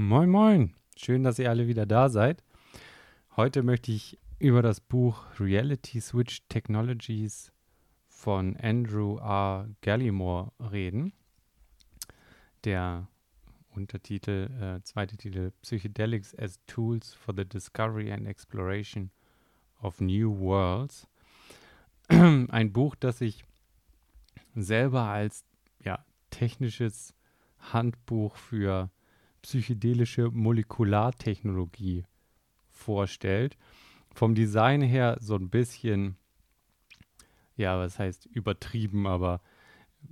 Moin, moin. Schön, dass ihr alle wieder da seid. Heute möchte ich über das Buch Reality Switch Technologies von Andrew R. Gallimore reden. Der Untertitel, äh, zweite Titel Psychedelics as Tools for the Discovery and Exploration of New Worlds. Ein Buch, das ich selber als ja, technisches Handbuch für psychedelische Molekulartechnologie vorstellt. Vom Design her so ein bisschen, ja, was heißt übertrieben, aber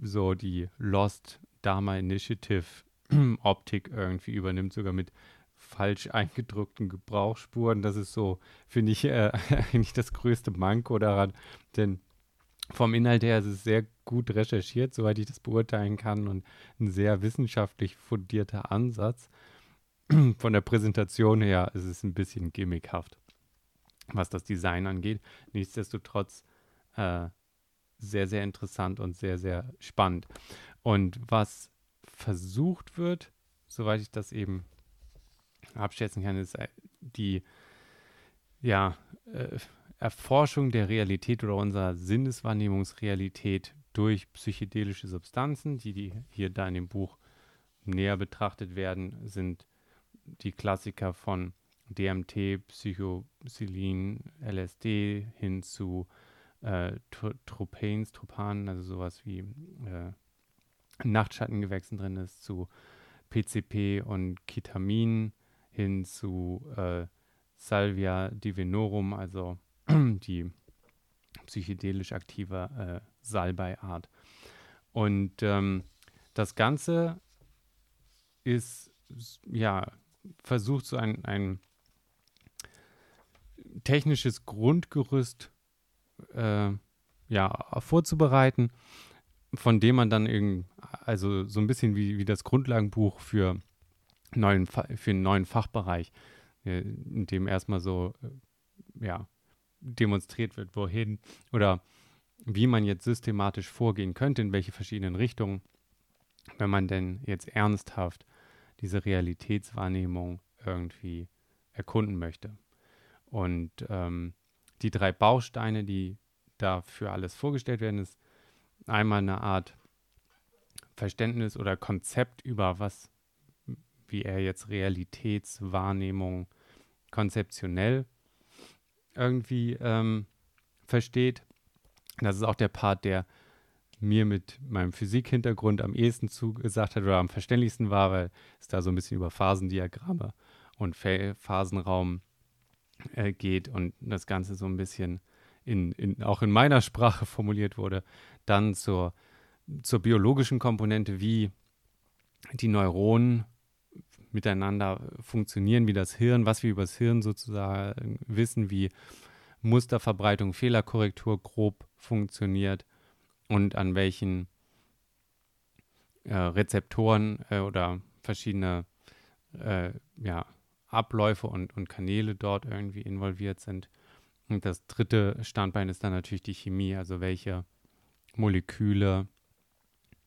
so die Lost Dharma Initiative Optik irgendwie übernimmt, sogar mit falsch eingedrückten Gebrauchsspuren. Das ist so, finde ich, äh, eigentlich das größte Manko daran, denn vom Inhalt her ist es sehr gut recherchiert, soweit ich das beurteilen kann, und ein sehr wissenschaftlich fundierter Ansatz. Von der Präsentation her ist es ein bisschen gimmickhaft, was das Design angeht. Nichtsdestotrotz äh, sehr, sehr interessant und sehr, sehr spannend. Und was versucht wird, soweit ich das eben abschätzen kann, ist äh, die ja, äh, Erforschung der Realität oder unserer Sinneswahrnehmungsrealität durch psychedelische Substanzen, die, die hier da in dem Buch näher betrachtet werden, sind die Klassiker von DMT, Psychopsilin, LSD hin zu äh, Tropanes, Tropanen, also sowas wie äh, Nachtschattengewächsen drin ist, zu PCP und Ketamin hin zu äh, Salvia divinorum, also die psychedelisch aktive äh, Salbei-Art. Und ähm, das Ganze ist, ja, versucht so ein, ein technisches Grundgerüst äh, ja, vorzubereiten, von dem man dann irgend, also so ein bisschen wie, wie das Grundlagenbuch für, neuen, für einen neuen Fachbereich, äh, in dem erstmal so, äh, ja, demonstriert wird, wohin oder wie man jetzt systematisch vorgehen könnte, in welche verschiedenen Richtungen, wenn man denn jetzt ernsthaft diese Realitätswahrnehmung irgendwie erkunden möchte. Und ähm, die drei Bausteine, die dafür alles vorgestellt werden, ist einmal eine Art Verständnis oder Konzept über was, wie er jetzt Realitätswahrnehmung konzeptionell irgendwie ähm, versteht. Das ist auch der Part, der mir mit meinem Physikhintergrund am ehesten zugesagt hat oder am verständlichsten war, weil es da so ein bisschen über Phasendiagramme und Phasenraum äh, geht und das Ganze so ein bisschen in, in, auch in meiner Sprache formuliert wurde. Dann zur, zur biologischen Komponente, wie die Neuronen miteinander funktionieren, wie das Hirn, was wir über das Hirn sozusagen wissen, wie Musterverbreitung, Fehlerkorrektur grob funktioniert und an welchen äh, Rezeptoren äh, oder verschiedene äh, ja, Abläufe und, und Kanäle dort irgendwie involviert sind. Und das dritte Standbein ist dann natürlich die Chemie, also welche Moleküle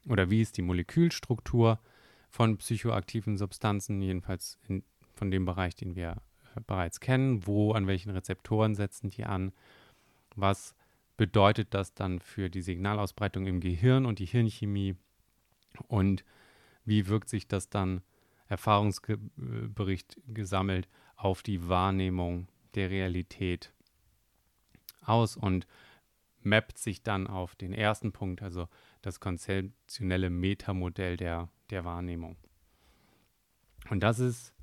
oder wie ist die Molekülstruktur von psychoaktiven Substanzen, jedenfalls in, von dem Bereich, den wir äh, bereits kennen. Wo, an welchen Rezeptoren setzen die an? Was bedeutet das dann für die Signalausbreitung im Gehirn und die Hirnchemie? Und wie wirkt sich das dann, Erfahrungsbericht gesammelt, auf die Wahrnehmung der Realität aus und mappt sich dann auf den ersten Punkt, also das konzeptionelle Metamodell der der Wahrnehmung. Und das ist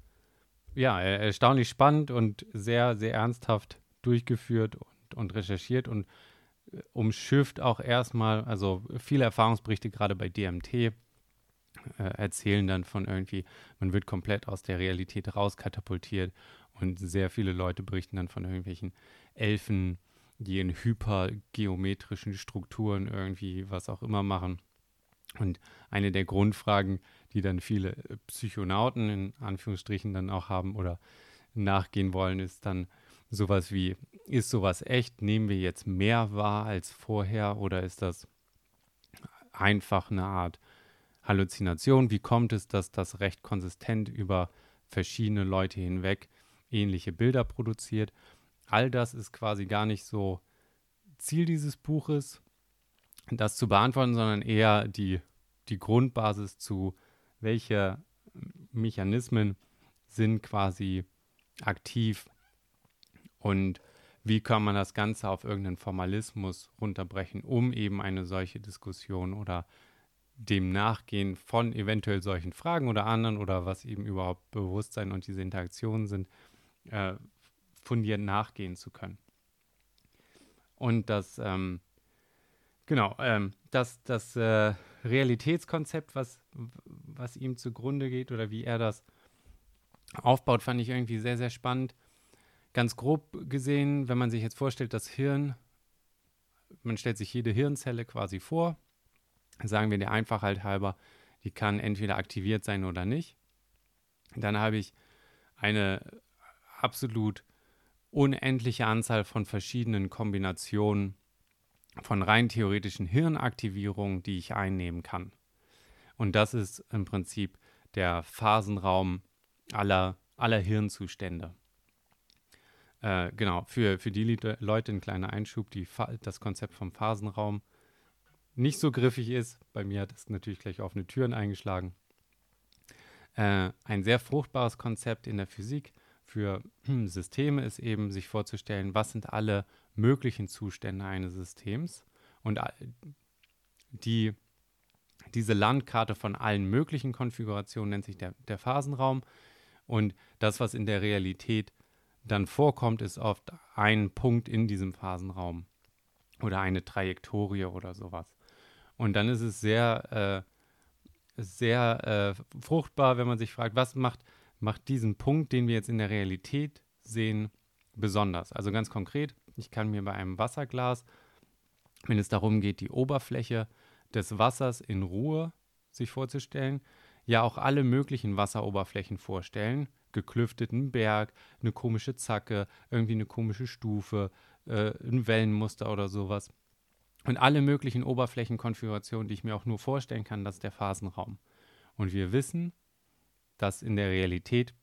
ja erstaunlich spannend und sehr, sehr ernsthaft durchgeführt und, und recherchiert und äh, umschifft auch erstmal, also viele Erfahrungsberichte gerade bei DMT äh, erzählen dann von irgendwie, man wird komplett aus der Realität rauskatapultiert und sehr viele Leute berichten dann von irgendwelchen Elfen, die in hypergeometrischen Strukturen irgendwie was auch immer machen und eine der Grundfragen, die dann viele äh, Psychonauten in Anführungsstrichen dann auch haben oder nachgehen wollen, ist dann sowas wie, ist sowas echt? Nehmen wir jetzt mehr wahr als vorher oder ist das einfach eine Art Halluzination? Wie kommt es, dass das recht konsistent über verschiedene Leute hinweg ähnliche Bilder produziert. All das ist quasi gar nicht so Ziel dieses Buches, das zu beantworten, sondern eher die, die Grundbasis zu, welche Mechanismen sind quasi aktiv und wie kann man das Ganze auf irgendeinen Formalismus runterbrechen, um eben eine solche Diskussion oder dem Nachgehen von eventuell solchen Fragen oder anderen oder was eben überhaupt Bewusstsein und diese Interaktionen sind, äh, fundiert nachgehen zu können. Und das, ähm, genau, ähm, das, das äh, Realitätskonzept, was, was ihm zugrunde geht oder wie er das aufbaut, fand ich irgendwie sehr, sehr spannend. Ganz grob gesehen, wenn man sich jetzt vorstellt, das Hirn, man stellt sich jede Hirnzelle quasi vor, sagen wir der Einfachheit halber, die kann entweder aktiviert sein oder nicht. Dann habe ich eine absolut unendliche Anzahl von verschiedenen Kombinationen von rein theoretischen Hirnaktivierungen, die ich einnehmen kann. Und das ist im Prinzip der Phasenraum aller, aller Hirnzustände. Äh, genau, für, für die Leute ein kleiner Einschub, die das Konzept vom Phasenraum nicht so griffig ist. Bei mir hat es natürlich gleich offene Türen eingeschlagen. Äh, ein sehr fruchtbares Konzept in der Physik für Systeme ist eben, sich vorzustellen, was sind alle möglichen Zustände eines Systems und die, diese Landkarte von allen möglichen Konfigurationen nennt sich der, der Phasenraum und das, was in der Realität dann vorkommt, ist oft ein Punkt in diesem Phasenraum oder eine Trajektorie oder sowas. Und dann ist es sehr, äh, sehr äh, fruchtbar, wenn man sich fragt, was macht macht diesen Punkt, den wir jetzt in der Realität sehen, besonders. Also ganz konkret, ich kann mir bei einem Wasserglas, wenn es darum geht, die Oberfläche des Wassers in Ruhe sich vorzustellen, ja auch alle möglichen Wasseroberflächen vorstellen. Geklüfteten Berg, eine komische Zacke, irgendwie eine komische Stufe, äh, ein Wellenmuster oder sowas. Und alle möglichen Oberflächenkonfigurationen, die ich mir auch nur vorstellen kann, das ist der Phasenraum. Und wir wissen, dass in der Realität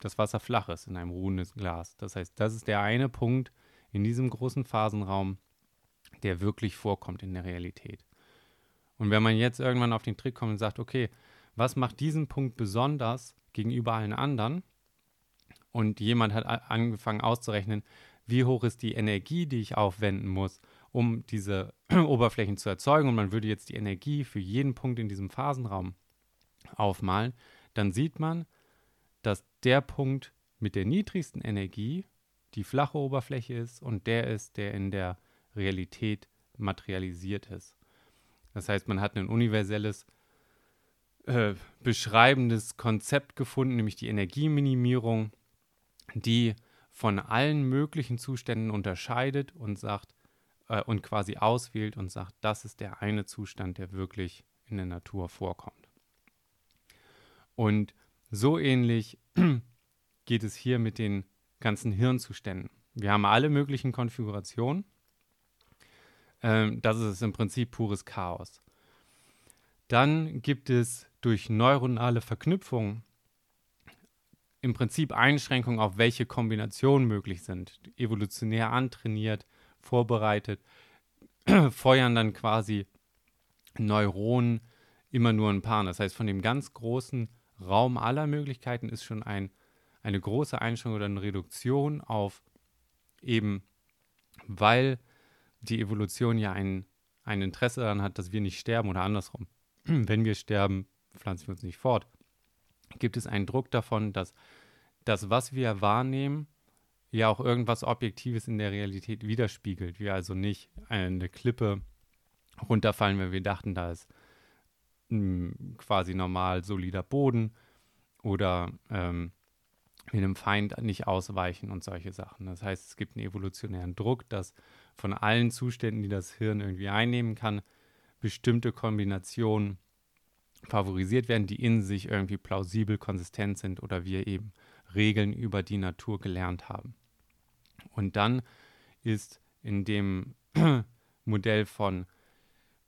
das Wasser flach ist in einem ruhenden Glas. Das heißt, das ist der eine Punkt in diesem großen Phasenraum, der wirklich vorkommt in der Realität. Und wenn man jetzt irgendwann auf den Trick kommt und sagt, okay, was macht diesen Punkt besonders gegenüber allen anderen? Und jemand hat angefangen auszurechnen, wie hoch ist die Energie, die ich aufwenden muss, um diese Oberflächen zu erzeugen. Und man würde jetzt die Energie für jeden Punkt in diesem Phasenraum aufmalen dann sieht man, dass der Punkt mit der niedrigsten Energie die flache Oberfläche ist und der ist, der in der Realität materialisiert ist. Das heißt, man hat ein universelles äh, beschreibendes Konzept gefunden, nämlich die Energieminimierung, die von allen möglichen Zuständen unterscheidet und sagt äh, und quasi auswählt und sagt, das ist der eine Zustand, der wirklich in der Natur vorkommt. Und so ähnlich geht es hier mit den ganzen Hirnzuständen. Wir haben alle möglichen Konfigurationen. Ähm, das ist im Prinzip pures Chaos. Dann gibt es durch neuronale Verknüpfung im Prinzip Einschränkungen auf welche Kombinationen möglich sind. Evolutionär antrainiert, vorbereitet, feuern dann quasi Neuronen immer nur ein paar. Das heißt, von dem ganz großen Raum aller Möglichkeiten ist schon ein, eine große Einschränkung oder eine Reduktion auf eben, weil die Evolution ja ein, ein Interesse daran hat, dass wir nicht sterben oder andersrum. Wenn wir sterben, pflanzen wir uns nicht fort. Gibt es einen Druck davon, dass das, was wir wahrnehmen, ja auch irgendwas Objektives in der Realität widerspiegelt. Wir also nicht eine Klippe runterfallen, wenn wir dachten, da ist quasi normal solider Boden oder ähm, einem Feind nicht ausweichen und solche Sachen. Das heißt, es gibt einen evolutionären Druck, dass von allen Zuständen, die das Hirn irgendwie einnehmen kann, bestimmte Kombinationen favorisiert werden, die in sich irgendwie plausibel konsistent sind oder wir eben Regeln über die Natur gelernt haben. Und dann ist in dem Modell von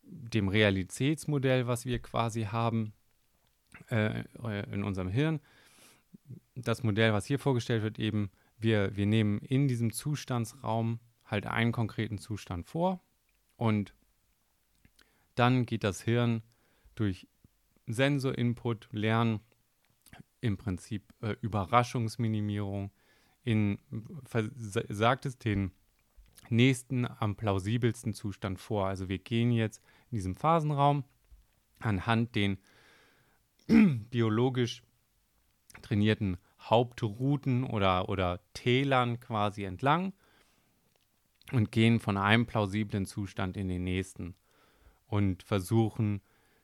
dem Realitätsmodell, was wir quasi haben äh, in unserem Hirn, das Modell, was hier vorgestellt wird, eben, wir, wir nehmen in diesem Zustandsraum halt einen konkreten Zustand vor und dann geht das Hirn durch Sensorinput, Lernen, im Prinzip äh, Überraschungsminimierung, in, sagt es den nächsten am plausibelsten Zustand vor. Also wir gehen jetzt diesem Phasenraum anhand den biologisch trainierten Hauptrouten oder, oder Tälern quasi entlang und gehen von einem plausiblen Zustand in den nächsten und versuchen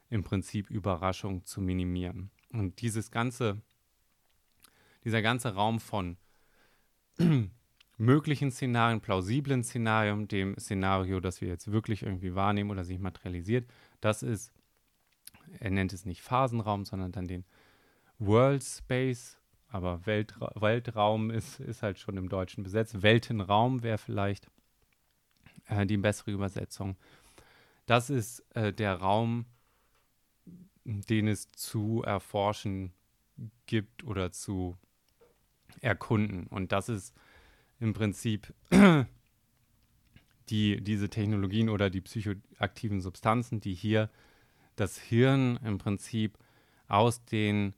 im Prinzip Überraschung zu minimieren. Und dieses ganze, dieser ganze Raum von möglichen Szenarien, plausiblen Szenarien, dem Szenario, das wir jetzt wirklich irgendwie wahrnehmen oder sich materialisiert, das ist, er nennt es nicht Phasenraum, sondern dann den World Space, aber Weltra Weltraum ist, ist halt schon im Deutschen besetzt. Weltenraum wäre vielleicht äh, die bessere Übersetzung. Das ist äh, der Raum, den es zu erforschen gibt oder zu erkunden. Und das ist im Prinzip die, diese Technologien oder die psychoaktiven Substanzen, die hier das Hirn im Prinzip aus den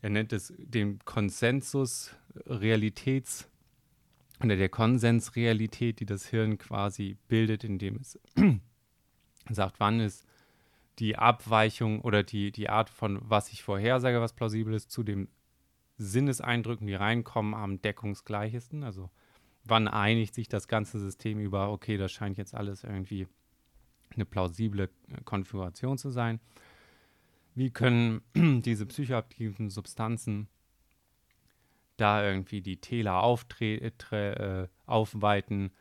er nennt es den Konsensus Realitäts oder der Konsensrealität, die das Hirn quasi bildet, indem es sagt, wann ist die Abweichung oder die, die Art von, was ich vorhersage, was plausibel ist, zu den Sinneseindrücken, die reinkommen, am deckungsgleichesten. Also wann einigt sich das ganze System über, okay, das scheint jetzt alles irgendwie eine plausible Konfiguration zu sein. Wie können diese psychoaktiven Substanzen da irgendwie die Täler äh, aufweiten,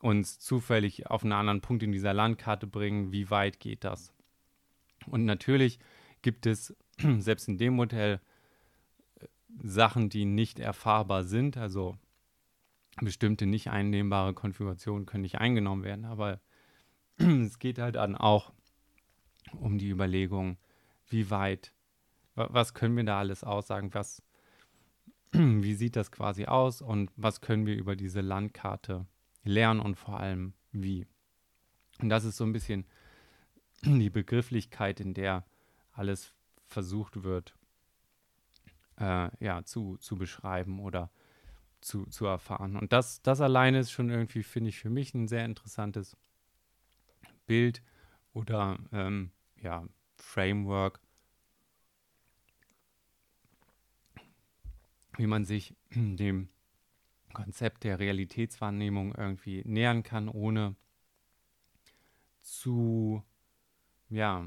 uns zufällig auf einen anderen Punkt in dieser Landkarte bringen? Wie weit geht das? Und natürlich gibt es selbst in dem Modell Sachen, die nicht erfahrbar sind, also bestimmte nicht einnehmbare Konfigurationen können nicht eingenommen werden, aber es geht halt dann auch um die Überlegung, wie weit, was können wir da alles aussagen, was, wie sieht das quasi aus? Und was können wir über diese Landkarte lernen und vor allem wie. Und das ist so ein bisschen die Begrifflichkeit, in der alles versucht wird, äh, ja, zu, zu beschreiben oder zu, zu erfahren. Und das, das alleine ist schon irgendwie, finde ich, für mich ein sehr interessantes Bild oder ähm, ja, Framework, wie man sich dem Konzept der Realitätswahrnehmung irgendwie nähern kann, ohne zu, ja,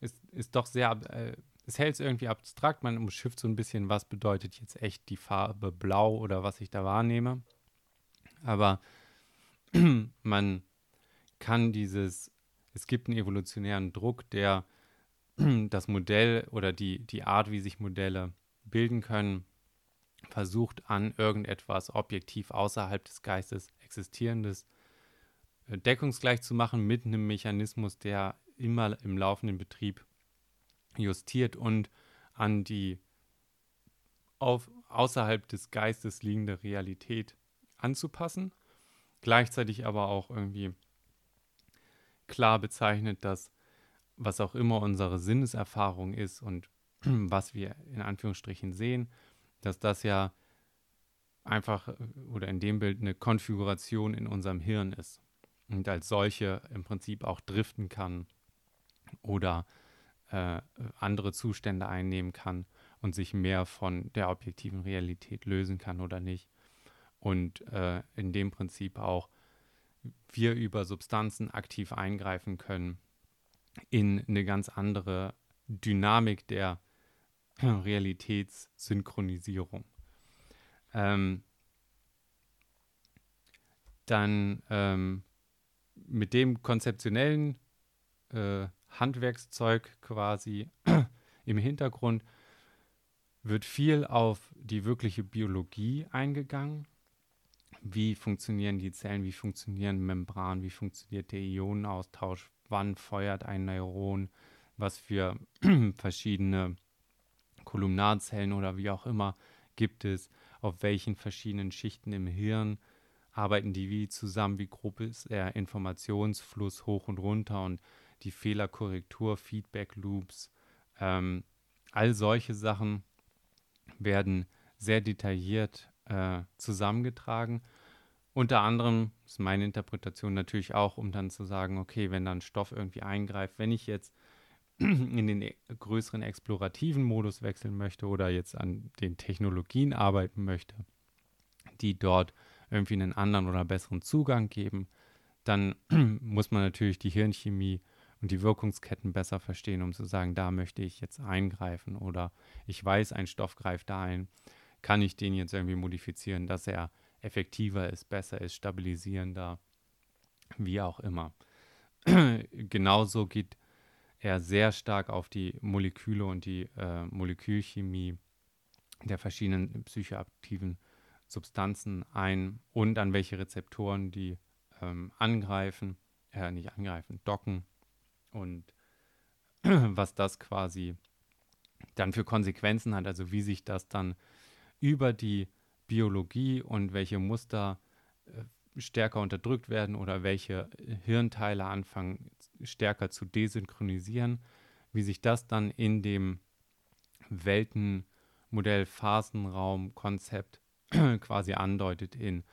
ist, ist doch sehr, äh, es hält es irgendwie abstrakt, man umschifft so ein bisschen, was bedeutet jetzt echt die Farbe blau oder was ich da wahrnehme. Aber man kann dieses, es gibt einen evolutionären Druck, der das Modell oder die, die Art, wie sich Modelle bilden können, versucht an irgendetwas objektiv außerhalb des Geistes existierendes äh, deckungsgleich zu machen mit einem Mechanismus, der immer im laufenden Betrieb justiert und an die auf, außerhalb des Geistes liegende Realität anzupassen. Gleichzeitig aber auch irgendwie klar bezeichnet, dass was auch immer unsere Sinneserfahrung ist und was wir in Anführungsstrichen sehen, dass das ja einfach oder in dem Bild eine Konfiguration in unserem Hirn ist und als solche im Prinzip auch driften kann oder äh, andere Zustände einnehmen kann und sich mehr von der objektiven Realität lösen kann oder nicht. Und äh, in dem Prinzip auch wir über Substanzen aktiv eingreifen können in eine ganz andere Dynamik der Realitätssynchronisierung. Ähm, dann ähm, mit dem konzeptionellen äh, Handwerkszeug quasi im Hintergrund wird viel auf die wirkliche Biologie eingegangen. Wie funktionieren die Zellen, wie funktionieren Membranen, wie funktioniert der Ionenaustausch, wann feuert ein Neuron, was für verschiedene Kolumnarzellen oder wie auch immer gibt es, auf welchen verschiedenen Schichten im Hirn arbeiten die wie zusammen, wie grob ist der Informationsfluss hoch und runter und die Fehlerkorrektur, Feedback-Loops, ähm, all solche Sachen werden sehr detailliert äh, zusammengetragen. Unter anderem ist meine Interpretation natürlich auch, um dann zu sagen, okay, wenn dann Stoff irgendwie eingreift, wenn ich jetzt in den e-, größeren explorativen Modus wechseln möchte oder jetzt an den Technologien arbeiten möchte, die dort irgendwie einen anderen oder besseren Zugang geben, dann muss man natürlich die Hirnchemie und die Wirkungsketten besser verstehen, um zu sagen, da möchte ich jetzt eingreifen oder ich weiß, ein Stoff greift da ein, kann ich den jetzt irgendwie modifizieren, dass er effektiver ist, besser ist, stabilisierender, wie auch immer. Genauso geht er sehr stark auf die Moleküle und die äh, Molekülchemie der verschiedenen psychoaktiven Substanzen ein und an welche Rezeptoren die ähm, angreifen, äh, nicht angreifen, docken und was das quasi dann für Konsequenzen hat, also wie sich das dann über die Biologie und welche Muster äh, stärker unterdrückt werden oder welche Hirnteile anfangen stärker zu desynchronisieren, wie sich das dann in dem Weltenmodell Phasenraum Konzept quasi andeutet in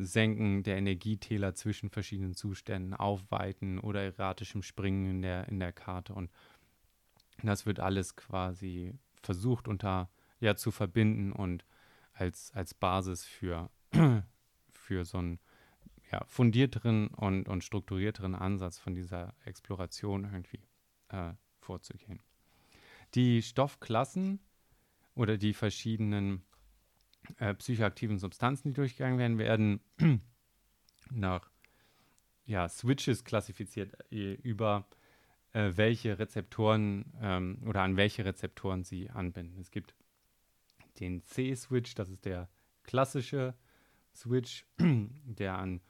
Senken der Energietäler zwischen verschiedenen Zuständen, Aufweiten oder erratischem Springen in der, in der Karte. Und das wird alles quasi versucht unter ja zu verbinden und als, als Basis für, für so einen ja, fundierteren und, und strukturierteren Ansatz von dieser Exploration irgendwie äh, vorzugehen. Die Stoffklassen oder die verschiedenen äh, psychoaktiven Substanzen, die durchgegangen werden, werden nach ja, Switches klassifiziert äh, über äh, welche Rezeptoren ähm, oder an welche Rezeptoren sie anbinden. Es gibt den C-Switch, das ist der klassische Switch, der an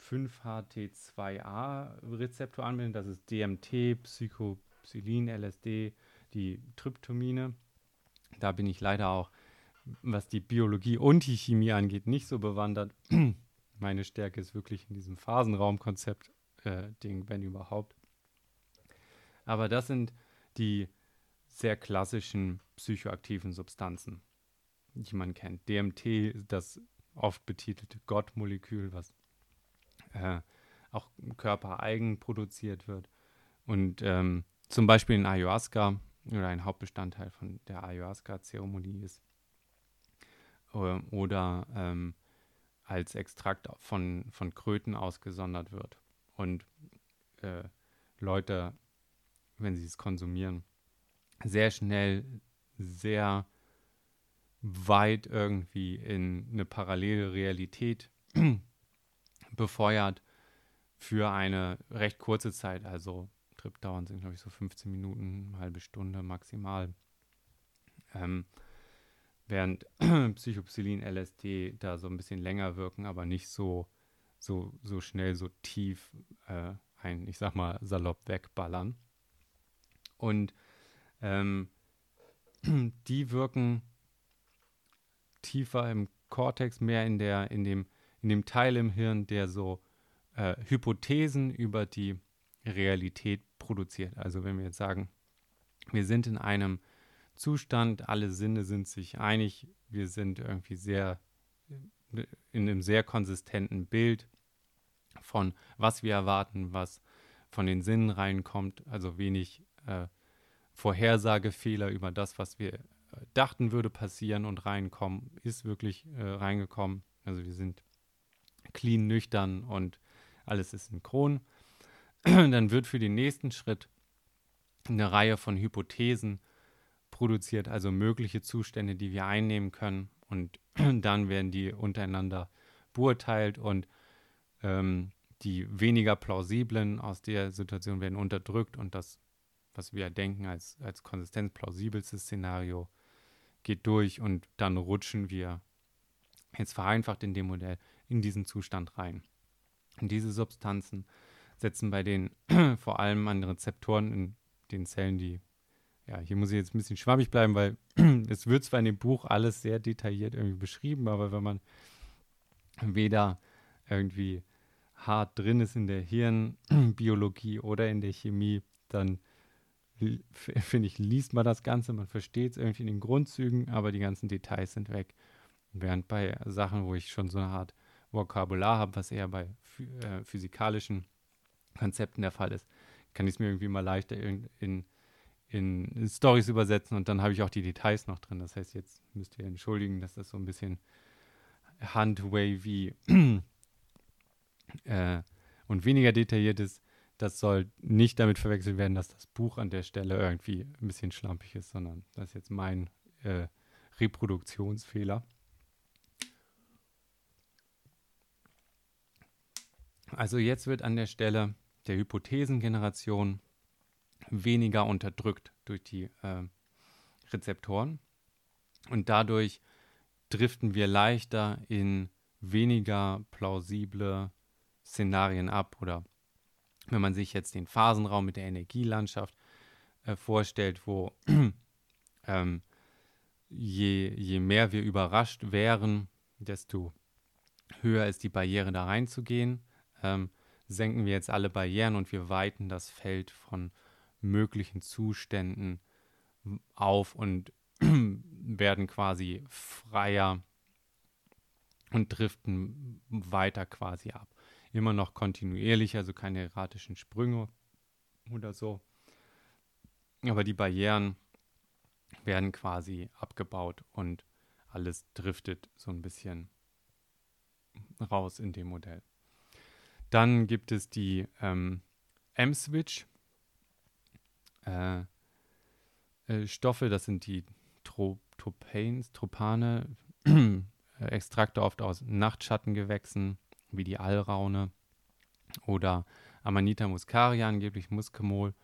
5-HT2A-Rezeptor anbindet. Das ist DMT, Psychopsilin, LSD, die Tryptomine. Da bin ich leider auch was die Biologie und die Chemie angeht, nicht so bewandert. Meine Stärke ist wirklich in diesem Phasenraumkonzept-Ding, äh, wenn überhaupt. Aber das sind die sehr klassischen psychoaktiven Substanzen, die man kennt. DMT, das oft betitelte Gottmolekül, was äh, auch körpereigen produziert wird. Und ähm, zum Beispiel in Ayahuasca oder ein Hauptbestandteil von der Ayahuasca-Zeremonie ist oder ähm, als Extrakt von, von Kröten ausgesondert wird. Und äh, Leute, wenn sie es konsumieren, sehr schnell, sehr weit irgendwie in eine parallele Realität befeuert für eine recht kurze Zeit. Also Tripdauern sind, glaube ich, so 15 Minuten, eine halbe Stunde maximal. Ähm, während Psychopsilin, LSD da so ein bisschen länger wirken, aber nicht so, so, so schnell, so tief äh, ein, ich sag mal, salopp wegballern. Und ähm, die wirken tiefer im Kortex, mehr in, der, in, dem, in dem Teil im Hirn, der so äh, Hypothesen über die Realität produziert. Also wenn wir jetzt sagen, wir sind in einem Zustand, alle Sinne sind sich einig, wir sind irgendwie sehr in einem sehr konsistenten Bild von was wir erwarten, was von den Sinnen reinkommt, also wenig äh, Vorhersagefehler über das, was wir äh, dachten würde passieren und reinkommen, ist wirklich äh, reingekommen. Also wir sind clean, nüchtern und alles ist synchron. Dann wird für den nächsten Schritt eine Reihe von Hypothesen produziert, also mögliche Zustände, die wir einnehmen können. Und dann werden die untereinander beurteilt und ähm, die weniger plausiblen aus der Situation werden unterdrückt und das, was wir denken als, als Konsistenz plausibelste Szenario, geht durch und dann rutschen wir jetzt vereinfacht in dem Modell in diesen Zustand rein. Und diese Substanzen setzen bei den vor allem an Rezeptoren in den Zellen, die ja, hier muss ich jetzt ein bisschen schwammig bleiben, weil es wird zwar in dem Buch alles sehr detailliert irgendwie beschrieben, aber wenn man weder irgendwie hart drin ist in der Hirnbiologie oder in der Chemie, dann finde ich, liest man das Ganze, man versteht es irgendwie in den Grundzügen, aber die ganzen Details sind weg. Während bei Sachen, wo ich schon so eine Art Vokabular habe, was eher bei äh, physikalischen Konzepten der Fall ist, kann ich es mir irgendwie mal leichter in, in, in Stories übersetzen und dann habe ich auch die Details noch drin. Das heißt, jetzt müsst ihr entschuldigen, dass das so ein bisschen handwavy äh, und weniger detailliert ist. Das soll nicht damit verwechselt werden, dass das Buch an der Stelle irgendwie ein bisschen schlampig ist, sondern das ist jetzt mein äh, Reproduktionsfehler. Also jetzt wird an der Stelle der Hypothesengeneration weniger unterdrückt durch die äh, Rezeptoren und dadurch driften wir leichter in weniger plausible Szenarien ab oder wenn man sich jetzt den Phasenraum mit der Energielandschaft äh, vorstellt, wo ähm, je, je mehr wir überrascht wären, desto höher ist die Barriere da reinzugehen. Ähm, senken wir jetzt alle Barrieren und wir weiten das Feld von möglichen Zuständen auf und werden quasi freier und driften weiter quasi ab. Immer noch kontinuierlich, also keine erratischen Sprünge oder so. Aber die Barrieren werden quasi abgebaut und alles driftet so ein bisschen raus in dem Modell. Dann gibt es die ähm, M-Switch. Äh, äh, Stoffe, das sind die Tropanes, Tropane, äh, Extrakte oft aus Nachtschattengewächsen, wie die Allraune oder Amanita muscaria, angeblich Muskemol,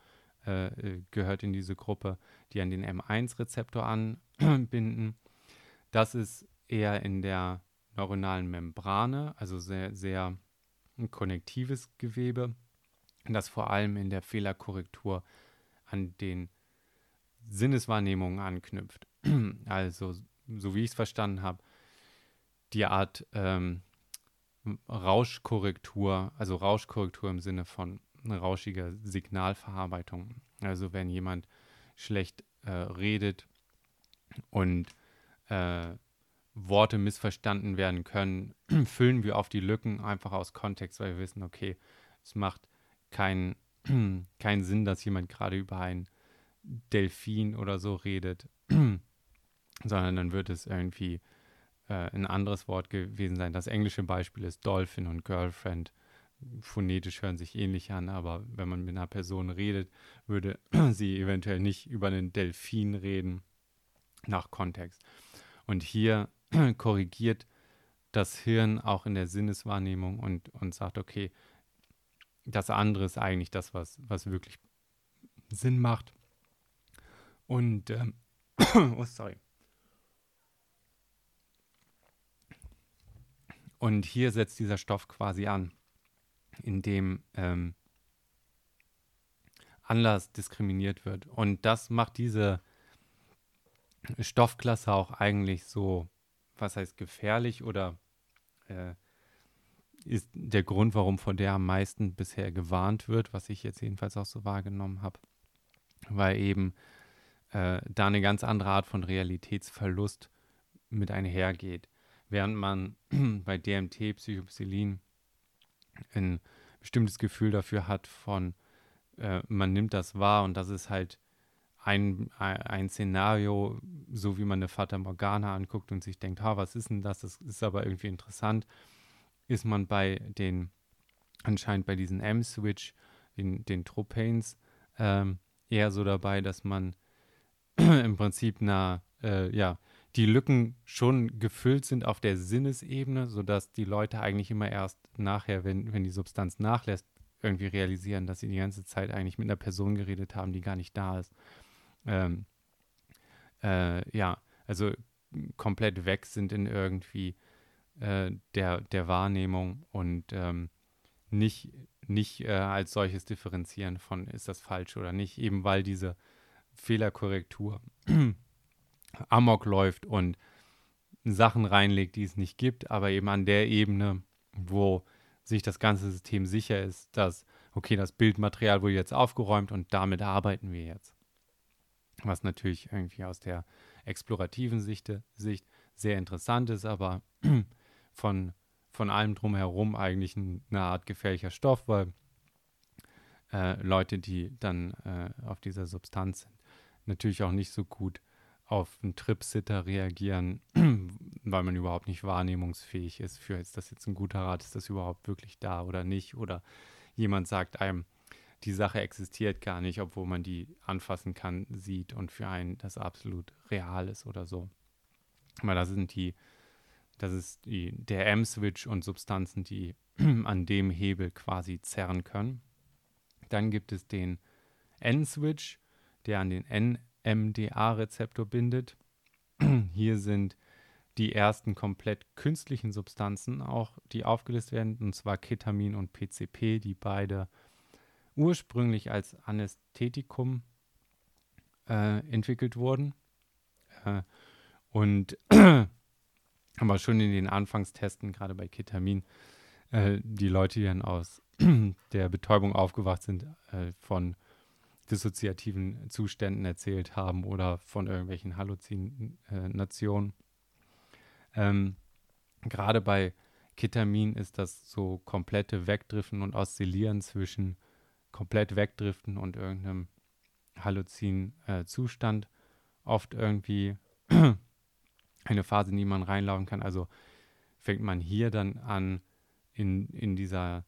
äh, äh gehört in diese Gruppe, die an den M1-Rezeptor anbinden. Das ist eher in der neuronalen Membrane, also sehr, sehr ein konnektives Gewebe, das vor allem in der Fehlerkorrektur an den Sinneswahrnehmungen anknüpft. Also, so wie ich es verstanden habe, die Art ähm, Rauschkorrektur, also Rauschkorrektur im Sinne von rauschiger Signalverarbeitung. Also wenn jemand schlecht äh, redet und äh, Worte missverstanden werden können, füllen wir auf die Lücken einfach aus Kontext, weil wir wissen, okay, es macht keinen keinen Sinn, dass jemand gerade über ein Delfin oder so redet, sondern dann wird es irgendwie äh, ein anderes Wort gewesen sein. Das englische Beispiel ist Dolphin und Girlfriend. Phonetisch hören sich ähnlich an, aber wenn man mit einer Person redet, würde sie eventuell nicht über einen Delfin reden, nach Kontext. Und hier korrigiert das Hirn auch in der Sinneswahrnehmung und, und sagt, okay, das andere ist eigentlich das, was, was wirklich Sinn macht. Und, ähm, oh, sorry. Und hier setzt dieser Stoff quasi an, indem ähm, Anlass diskriminiert wird. Und das macht diese Stoffklasse auch eigentlich so was heißt gefährlich oder äh, ist der Grund, warum vor der am meisten bisher gewarnt wird, was ich jetzt jedenfalls auch so wahrgenommen habe, weil eben äh, da eine ganz andere Art von Realitätsverlust mit einhergeht. Während man bei DMT, Psychopsilin, ein bestimmtes Gefühl dafür hat von, äh, man nimmt das wahr und das ist halt ein, ein Szenario, so wie man eine Fata Morgana anguckt und sich denkt, ha, was ist denn das? Das ist aber irgendwie interessant, ist man bei den, anscheinend bei diesen M-Switch, den, den Tropanes, ähm, eher so dabei, dass man im Prinzip na, äh, ja, die Lücken schon gefüllt sind auf der Sinnesebene, sodass die Leute eigentlich immer erst nachher, wenn, wenn die Substanz nachlässt, irgendwie realisieren, dass sie die ganze Zeit eigentlich mit einer Person geredet haben, die gar nicht da ist. Ähm, äh, ja, also komplett weg sind in irgendwie äh, der, der Wahrnehmung und ähm, nicht, nicht äh, als solches differenzieren von ist das falsch oder nicht, eben weil diese Fehlerkorrektur amok läuft und Sachen reinlegt, die es nicht gibt, aber eben an der Ebene, wo sich das ganze System sicher ist, dass, okay, das Bildmaterial wurde jetzt aufgeräumt und damit arbeiten wir jetzt. Was natürlich irgendwie aus der explorativen Sicht, Sicht sehr interessant ist, aber von, von allem drumherum eigentlich eine Art gefährlicher Stoff, weil äh, Leute, die dann äh, auf dieser Substanz sind, natürlich auch nicht so gut auf einen Tripsitter reagieren, weil man überhaupt nicht wahrnehmungsfähig ist für, ist das jetzt ein guter Rat, ist das überhaupt wirklich da oder nicht? Oder jemand sagt einem, die Sache existiert gar nicht, obwohl man die anfassen kann, sieht und für einen das absolut real ist oder so. Aber das sind die, das ist die, der M-Switch und Substanzen, die an dem Hebel quasi zerren können. Dann gibt es den N-Switch, der an den NMDA-Rezeptor bindet. Hier sind die ersten komplett künstlichen Substanzen auch, die aufgelistet werden, und zwar Ketamin und PCP, die beide ursprünglich als Anästhetikum äh, entwickelt wurden. Äh, und aber schon in den Anfangstesten, gerade bei Ketamin, äh, die Leute, die dann aus der Betäubung aufgewacht sind, äh, von dissoziativen Zuständen erzählt haben oder von irgendwelchen Halluzinationen. Ähm, gerade bei Ketamin ist das so komplette Wegdriften und Oszillieren zwischen komplett wegdriften und irgendeinem Halluzin-Zustand. Äh, Oft irgendwie eine Phase, in die man reinlaufen kann. Also fängt man hier dann an, in, in dieser,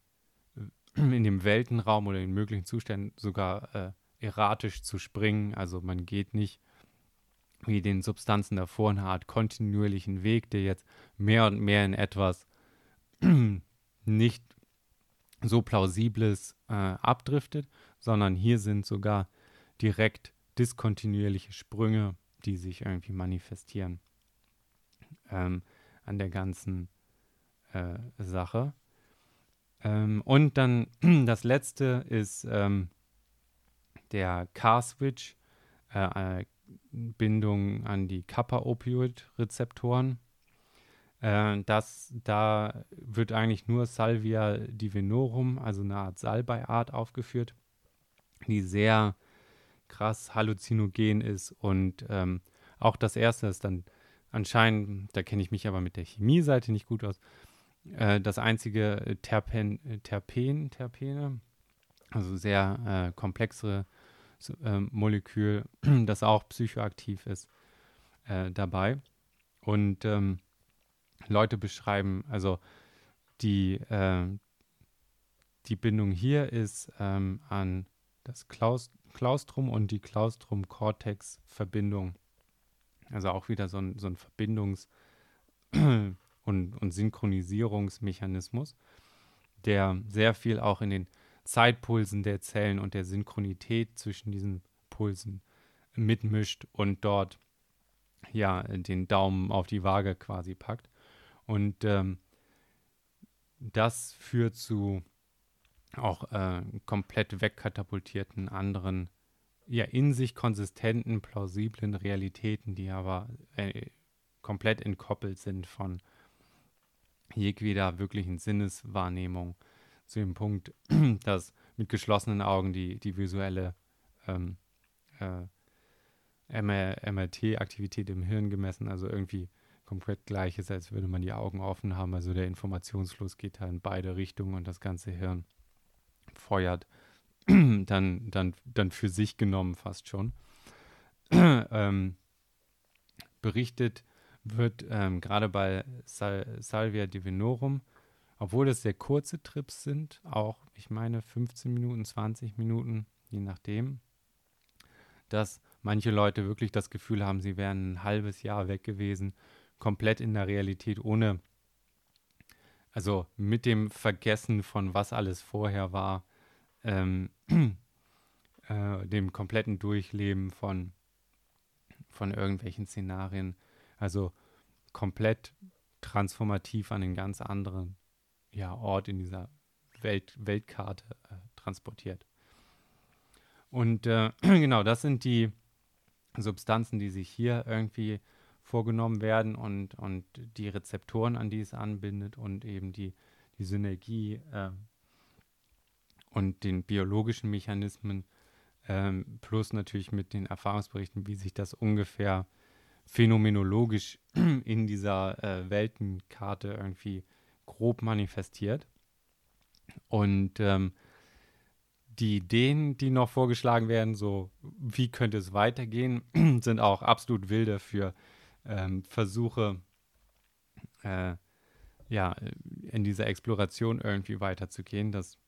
in dem Weltenraum oder in möglichen Zuständen sogar äh, erratisch zu springen. Also man geht nicht wie den Substanzen davor eine Art kontinuierlichen Weg, der jetzt mehr und mehr in etwas nicht so plausibles äh, abdriftet, sondern hier sind sogar direkt diskontinuierliche Sprünge, die sich irgendwie manifestieren ähm, an der ganzen äh, Sache. Ähm, und dann das letzte ist ähm, der Car-Switch, äh, äh, Bindung an die Kappa-Opioid-Rezeptoren. Äh, das, da wird eigentlich nur Salvia divinorum, also eine Art Salbeiart, aufgeführt, die sehr krass halluzinogen ist. Und ähm, auch das erste ist dann anscheinend, da kenne ich mich aber mit der Chemie-Seite nicht gut aus, äh, das einzige Terpen, Terpen, Terpene, also sehr äh, komplexere äh, Molekül, das auch psychoaktiv ist, äh, dabei. Und ähm, Leute beschreiben, also die, äh, die Bindung hier ist ähm, an das Klaus Klaustrum und die Klaustrum-Cortex-Verbindung also auch wieder so ein, so ein Verbindungs- und, und Synchronisierungsmechanismus, der sehr viel auch in den Zeitpulsen der Zellen und der Synchronität zwischen diesen Pulsen mitmischt und dort ja den Daumen auf die Waage quasi packt. Und ähm, das führt zu auch äh, komplett wegkatapultierten anderen ja in sich konsistenten, plausiblen Realitäten, die aber äh, komplett entkoppelt sind von jegweder wirklichen Sinneswahrnehmung. Zu dem Punkt, dass mit geschlossenen Augen die, die visuelle ähm, äh, MRT-Aktivität im Hirn gemessen, also irgendwie komplett gleich ist, als würde man die Augen offen haben. Also der Informationsfluss geht da in beide Richtungen und das ganze Hirn feuert dann, dann, dann für sich genommen fast schon. ähm, berichtet wird ähm, gerade bei Sal Salvia Divinorum, obwohl es sehr kurze Trips sind, auch, ich meine, 15 Minuten, 20 Minuten, je nachdem, dass manche Leute wirklich das Gefühl haben, sie wären ein halbes Jahr weg gewesen, komplett in der Realität, ohne, also mit dem Vergessen von was alles vorher war, ähm, äh, dem kompletten Durchleben von, von irgendwelchen Szenarien. Also komplett transformativ an einen ganz anderen ja, Ort in dieser Welt, Weltkarte äh, transportiert. Und äh, genau, das sind die Substanzen, die sich hier irgendwie vorgenommen werden und, und die Rezeptoren, an die es anbindet und eben die, die Synergie äh, und den biologischen Mechanismen, ähm, plus natürlich mit den Erfahrungsberichten, wie sich das ungefähr phänomenologisch in dieser äh, Weltenkarte irgendwie grob manifestiert. Und ähm, die Ideen, die noch vorgeschlagen werden, so wie könnte es weitergehen, sind auch absolut wilde für ähm, Versuche, äh, ja, in dieser Exploration irgendwie weiterzugehen. Das,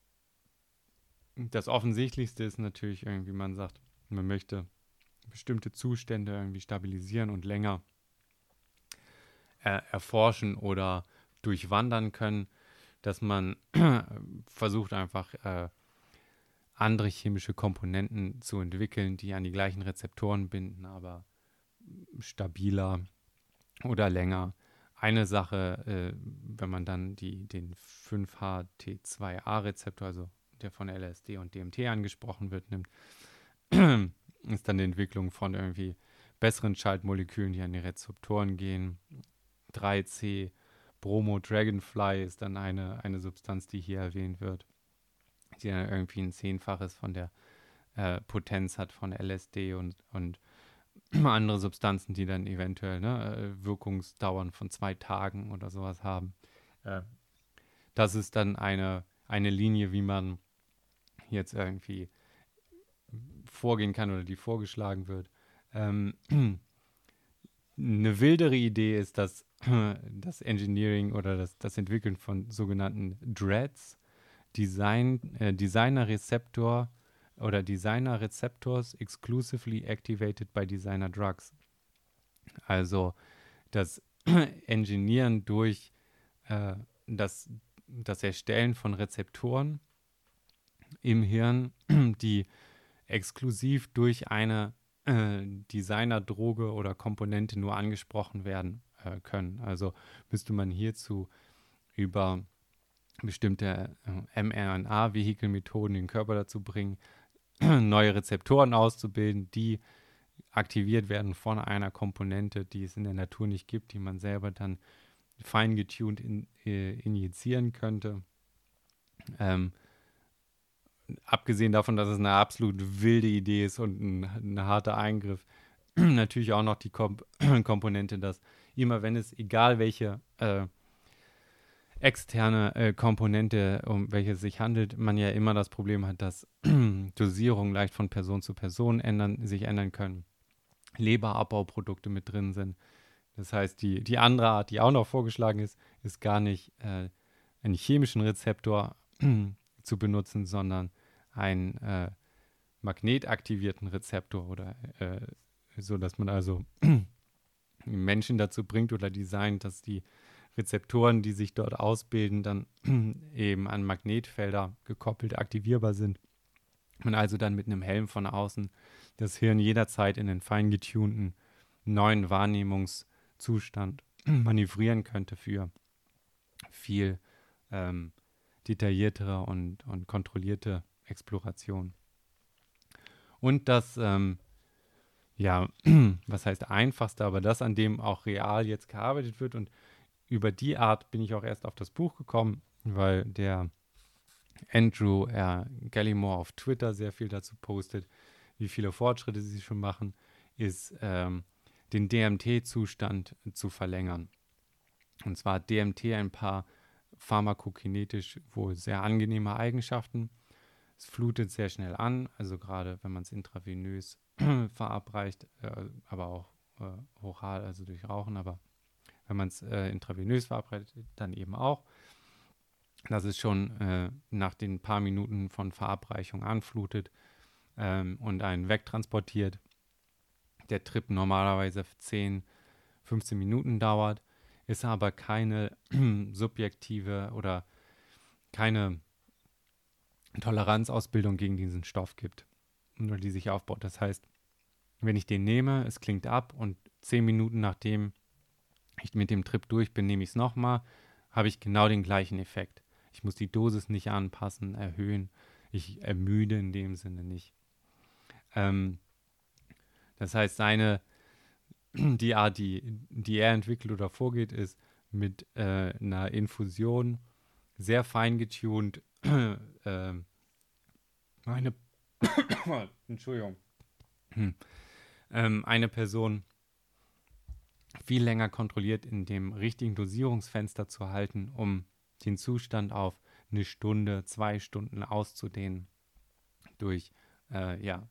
das Offensichtlichste ist natürlich irgendwie, man sagt, man möchte bestimmte Zustände irgendwie stabilisieren und länger äh, erforschen oder durchwandern können, dass man versucht einfach äh, andere chemische Komponenten zu entwickeln, die an die gleichen Rezeptoren binden, aber stabiler oder länger. Eine Sache, äh, wenn man dann die, den 5-HT2A-Rezeptor, also der von LSD und DMT angesprochen wird, nimmt, ist dann die Entwicklung von irgendwie besseren Schaltmolekülen, die an die Rezeptoren gehen. 3C, Bromo Dragonfly ist dann eine, eine Substanz, die hier erwähnt wird, die dann irgendwie ein Zehnfaches von der äh, Potenz hat von LSD und, und andere Substanzen, die dann eventuell ne, äh, Wirkungsdauern von zwei Tagen oder sowas haben. Äh, das ist dann eine, eine Linie, wie man jetzt irgendwie vorgehen kann oder die vorgeschlagen wird. Ähm, eine wildere Idee ist, dass das Engineering oder das, das Entwickeln von sogenannten Dreads, Design, äh, Designer Rezeptor oder Designer Receptors exclusively activated by Designer Drugs. Also das Engineeren durch äh, das, das Erstellen von Rezeptoren im Hirn, die exklusiv durch eine äh, Designerdroge oder Komponente nur angesprochen werden äh, können. Also müsste man hierzu über bestimmte äh, mRNA-Vehikelmethoden den Körper dazu bringen, neue Rezeptoren auszubilden, die aktiviert werden von einer Komponente, die es in der Natur nicht gibt, die man selber dann fein getuned in, äh, injizieren könnte. Ähm, abgesehen davon, dass es eine absolut wilde Idee ist und ein, ein harter Eingriff, natürlich auch noch die Komp Komponente, dass immer wenn es, egal welche äh, externe äh, Komponente, um welche es sich handelt, man ja immer das Problem hat, dass Dosierungen leicht von Person zu Person ändern, sich ändern können. Leberabbauprodukte mit drin sind. Das heißt, die, die andere Art, die auch noch vorgeschlagen ist, ist gar nicht äh, einen chemischen Rezeptor zu benutzen, sondern einen äh, magnetaktivierten Rezeptor oder äh, so, dass man also Menschen dazu bringt oder designt, dass die Rezeptoren, die sich dort ausbilden, dann eben an Magnetfelder gekoppelt aktivierbar sind. Man also dann mit einem Helm von außen das Hirn jederzeit in den fein getunten neuen Wahrnehmungszustand manövrieren könnte für viel ähm, detailliertere und, und kontrollierte Exploration. Und das ähm, ja, was heißt einfachste, aber das, an dem auch real jetzt gearbeitet wird. Und über die Art bin ich auch erst auf das Buch gekommen, weil der Andrew R. Gallimore auf Twitter sehr viel dazu postet, wie viele Fortschritte sie schon machen, ist ähm, den DMT-Zustand zu verlängern. Und zwar hat DMT ein paar pharmakokinetisch wohl sehr angenehme Eigenschaften. Es flutet sehr schnell an, also gerade wenn man es intravenös verabreicht, äh, aber auch äh, oral, also durch Rauchen, aber wenn man es äh, intravenös verabreicht, dann eben auch. Dass es schon äh, nach den paar Minuten von Verabreichung anflutet ähm, und einen wegtransportiert. Der Trip normalerweise 10, 15 Minuten dauert, ist aber keine subjektive oder keine Toleranzausbildung gegen diesen Stoff gibt oder die sich aufbaut. Das heißt, wenn ich den nehme, es klingt ab und zehn Minuten nachdem ich mit dem Trip durch bin, nehme ich es nochmal, habe ich genau den gleichen Effekt. Ich muss die Dosis nicht anpassen, erhöhen. Ich ermüde in dem Sinne nicht. Ähm, Das heißt, seine, die Art, die, die er entwickelt oder vorgeht, ist mit äh, einer Infusion sehr fein getuned äh, eine Entschuldigung. Hm. Ähm, eine Person viel länger kontrolliert in dem richtigen Dosierungsfenster zu halten, um den Zustand auf eine Stunde, zwei Stunden auszudehnen durch äh, ja,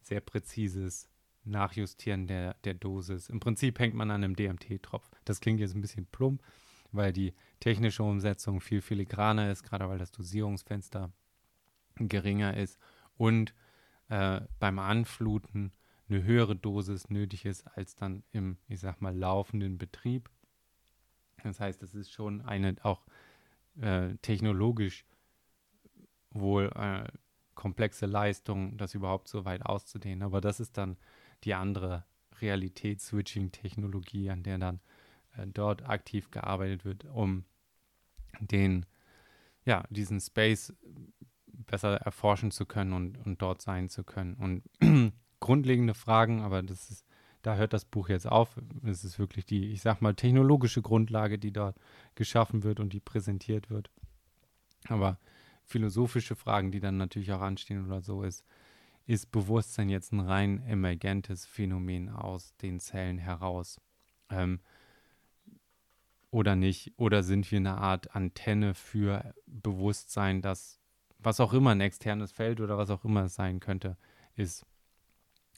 sehr präzises Nachjustieren der, der Dosis. Im Prinzip hängt man an einem DMT-Tropf. Das klingt jetzt ein bisschen plump, weil die technische Umsetzung viel filigraner ist, gerade weil das Dosierungsfenster geringer ist und äh, beim Anfluten eine höhere Dosis nötig ist als dann im, ich sag mal, laufenden Betrieb. Das heißt, es ist schon eine auch äh, technologisch wohl äh, komplexe Leistung, das überhaupt so weit auszudehnen. Aber das ist dann die andere Realitäts-Switching-Technologie, an der dann dort aktiv gearbeitet wird, um den, ja, diesen Space besser erforschen zu können und, und dort sein zu können. Und grundlegende Fragen, aber das ist, da hört das Buch jetzt auf. Es ist wirklich die, ich sag mal, technologische Grundlage, die dort geschaffen wird und die präsentiert wird. Aber philosophische Fragen, die dann natürlich auch anstehen oder so, ist, ist Bewusstsein jetzt ein rein emergentes Phänomen aus den Zellen heraus? Ähm, oder nicht? Oder sind wir eine Art Antenne für Bewusstsein, das, was auch immer ein externes Feld oder was auch immer es sein könnte, ist?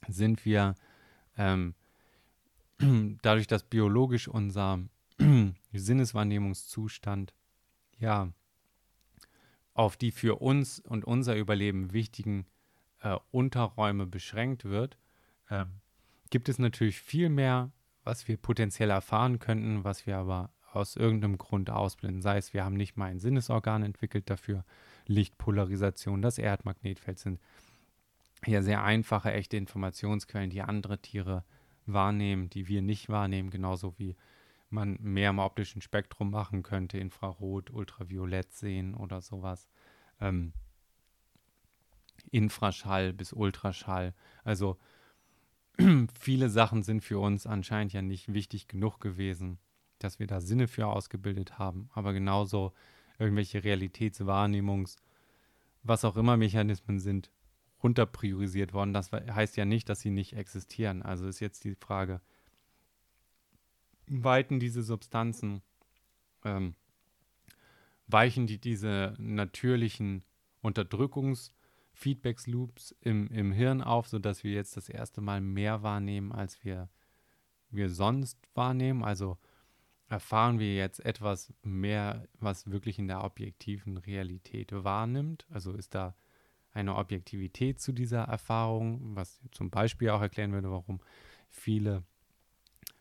Sind wir ähm, dadurch, dass biologisch unser Sinneswahrnehmungszustand ja auf die für uns und unser Überleben wichtigen äh, Unterräume beschränkt wird, äh, gibt es natürlich viel mehr, was wir potenziell erfahren könnten, was wir aber aus irgendeinem Grund ausblenden. Sei es, wir haben nicht mal ein Sinnesorgan entwickelt dafür, Lichtpolarisation, das Erdmagnetfeld sind ja sehr einfache, echte Informationsquellen, die andere Tiere wahrnehmen, die wir nicht wahrnehmen, genauso wie man mehr im optischen Spektrum machen könnte, Infrarot, Ultraviolett sehen oder sowas. Ähm, Infraschall bis Ultraschall. Also viele Sachen sind für uns anscheinend ja nicht wichtig genug gewesen, dass wir da Sinne für ausgebildet haben. Aber genauso irgendwelche Realitätswahrnehmungs-, was auch immer Mechanismen sind, runterpriorisiert worden. Das heißt ja nicht, dass sie nicht existieren. Also ist jetzt die Frage, weiten diese Substanzen, ähm, weichen die diese natürlichen Unterdrückungs- Feedback-Loops im, im Hirn auf, sodass wir jetzt das erste Mal mehr wahrnehmen, als wir, wir sonst wahrnehmen. Also erfahren wir jetzt etwas mehr, was wirklich in der objektiven Realität wahrnimmt. Also ist da eine Objektivität zu dieser Erfahrung, was zum Beispiel auch erklären würde, warum viele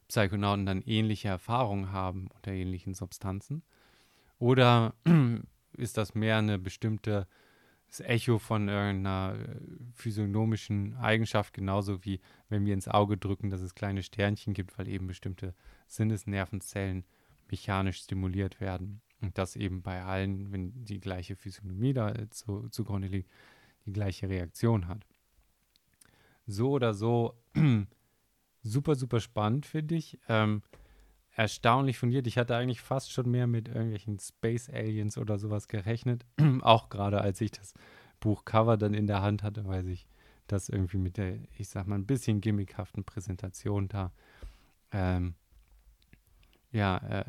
Psychonauten dann ähnliche Erfahrungen haben unter ähnlichen Substanzen. Oder ist das mehr eine bestimmte das Echo von irgendeiner äh, physiognomischen Eigenschaft, genauso wie wenn wir ins Auge drücken, dass es kleine Sternchen gibt, weil eben bestimmte Sinnesnervenzellen mechanisch stimuliert werden. Und das eben bei allen, wenn die gleiche Physiognomie da äh, zu, zugrunde liegt, die gleiche Reaktion hat. So oder so, super, super spannend, finde ich. Ähm, erstaunlich fundiert. Ich hatte eigentlich fast schon mehr mit irgendwelchen Space Aliens oder sowas gerechnet. auch gerade als ich das Buchcover dann in der Hand hatte, weil sich das irgendwie mit der, ich sag mal, ein bisschen gimmickhaften Präsentation da, ähm, ja, äh,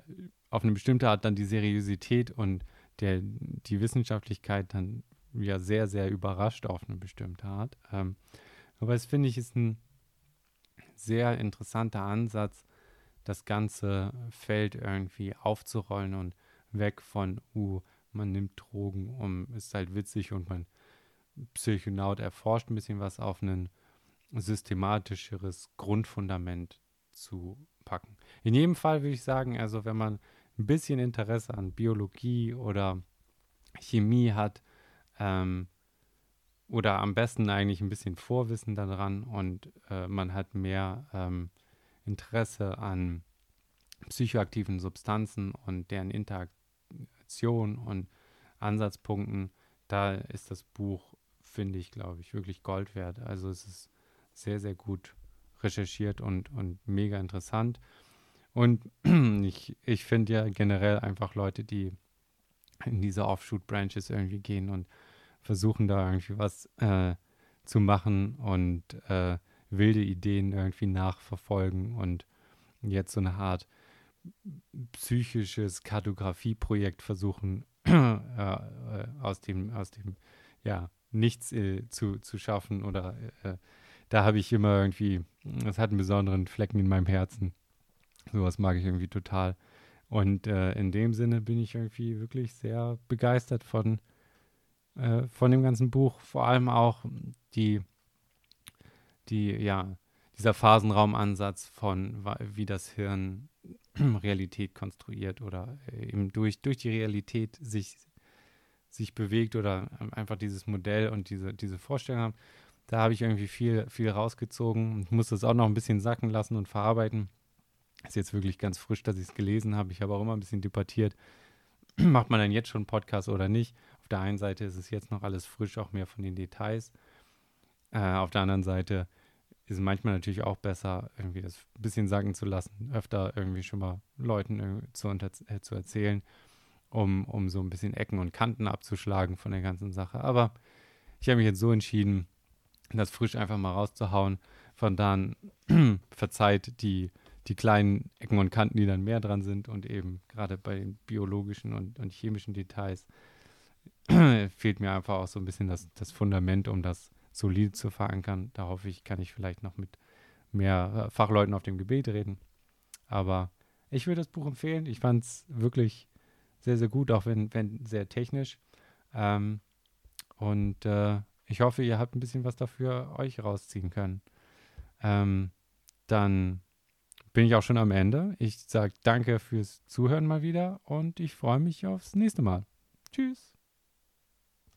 auf eine bestimmte Art dann die Seriosität und der, die Wissenschaftlichkeit dann ja sehr, sehr überrascht auf eine bestimmte Art. Ähm, aber es finde ich ist ein sehr interessanter Ansatz, das ganze Feld irgendwie aufzurollen und weg von, uh, man nimmt Drogen, um, ist halt witzig und man Psychonaut erforscht ein bisschen was auf ein systematischeres Grundfundament zu packen. In jedem Fall würde ich sagen, also wenn man ein bisschen Interesse an Biologie oder Chemie hat, ähm, oder am besten eigentlich ein bisschen Vorwissen daran und äh, man hat mehr ähm, Interesse an psychoaktiven Substanzen und deren Interaktion und Ansatzpunkten, da ist das Buch, finde ich, glaube ich, wirklich Gold wert. Also es ist sehr, sehr gut recherchiert und, und mega interessant. Und ich, ich finde ja generell einfach Leute, die in diese Offshoot-Branches irgendwie gehen und versuchen da irgendwie was äh, zu machen und äh, wilde Ideen irgendwie nachverfolgen und jetzt so eine Art psychisches Kartografieprojekt versuchen äh, äh, aus dem aus dem ja nichts äh, zu, zu schaffen oder äh, da habe ich immer irgendwie, es hat einen besonderen Flecken in meinem Herzen. Sowas mag ich irgendwie total. Und äh, in dem Sinne bin ich irgendwie wirklich sehr begeistert von, äh, von dem ganzen Buch. Vor allem auch die, die, ja, dieser Phasenraumansatz von, wie das Hirn Realität konstruiert oder eben durch, durch die Realität sich, sich bewegt oder einfach dieses Modell und diese, diese Vorstellung haben. Da habe ich irgendwie viel, viel rausgezogen und muss das auch noch ein bisschen sacken lassen und verarbeiten. Ist jetzt wirklich ganz frisch, dass ich es gelesen habe. Ich habe auch immer ein bisschen debattiert, macht man denn jetzt schon Podcast oder nicht? Auf der einen Seite ist es jetzt noch alles frisch, auch mehr von den Details. Äh, auf der anderen Seite ist es manchmal natürlich auch besser, irgendwie das ein bisschen sacken zu lassen, öfter irgendwie schon mal Leuten zu, äh, zu erzählen, um, um so ein bisschen Ecken und Kanten abzuschlagen von der ganzen Sache. Aber ich habe mich jetzt so entschieden, das frisch einfach mal rauszuhauen. Von dann verzeiht die, die kleinen Ecken und Kanten, die dann mehr dran sind und eben gerade bei den biologischen und, und chemischen Details fehlt mir einfach auch so ein bisschen das, das Fundament, um das solide zu verankern. Da hoffe ich, kann ich vielleicht noch mit mehr äh, Fachleuten auf dem Gebiet reden. Aber ich würde das Buch empfehlen. Ich fand es wirklich sehr, sehr gut, auch wenn, wenn sehr technisch. Ähm, und äh, ich hoffe, ihr habt ein bisschen was dafür euch rausziehen können. Ähm, dann bin ich auch schon am Ende. Ich sage danke fürs Zuhören mal wieder und ich freue mich aufs nächste Mal. Tschüss.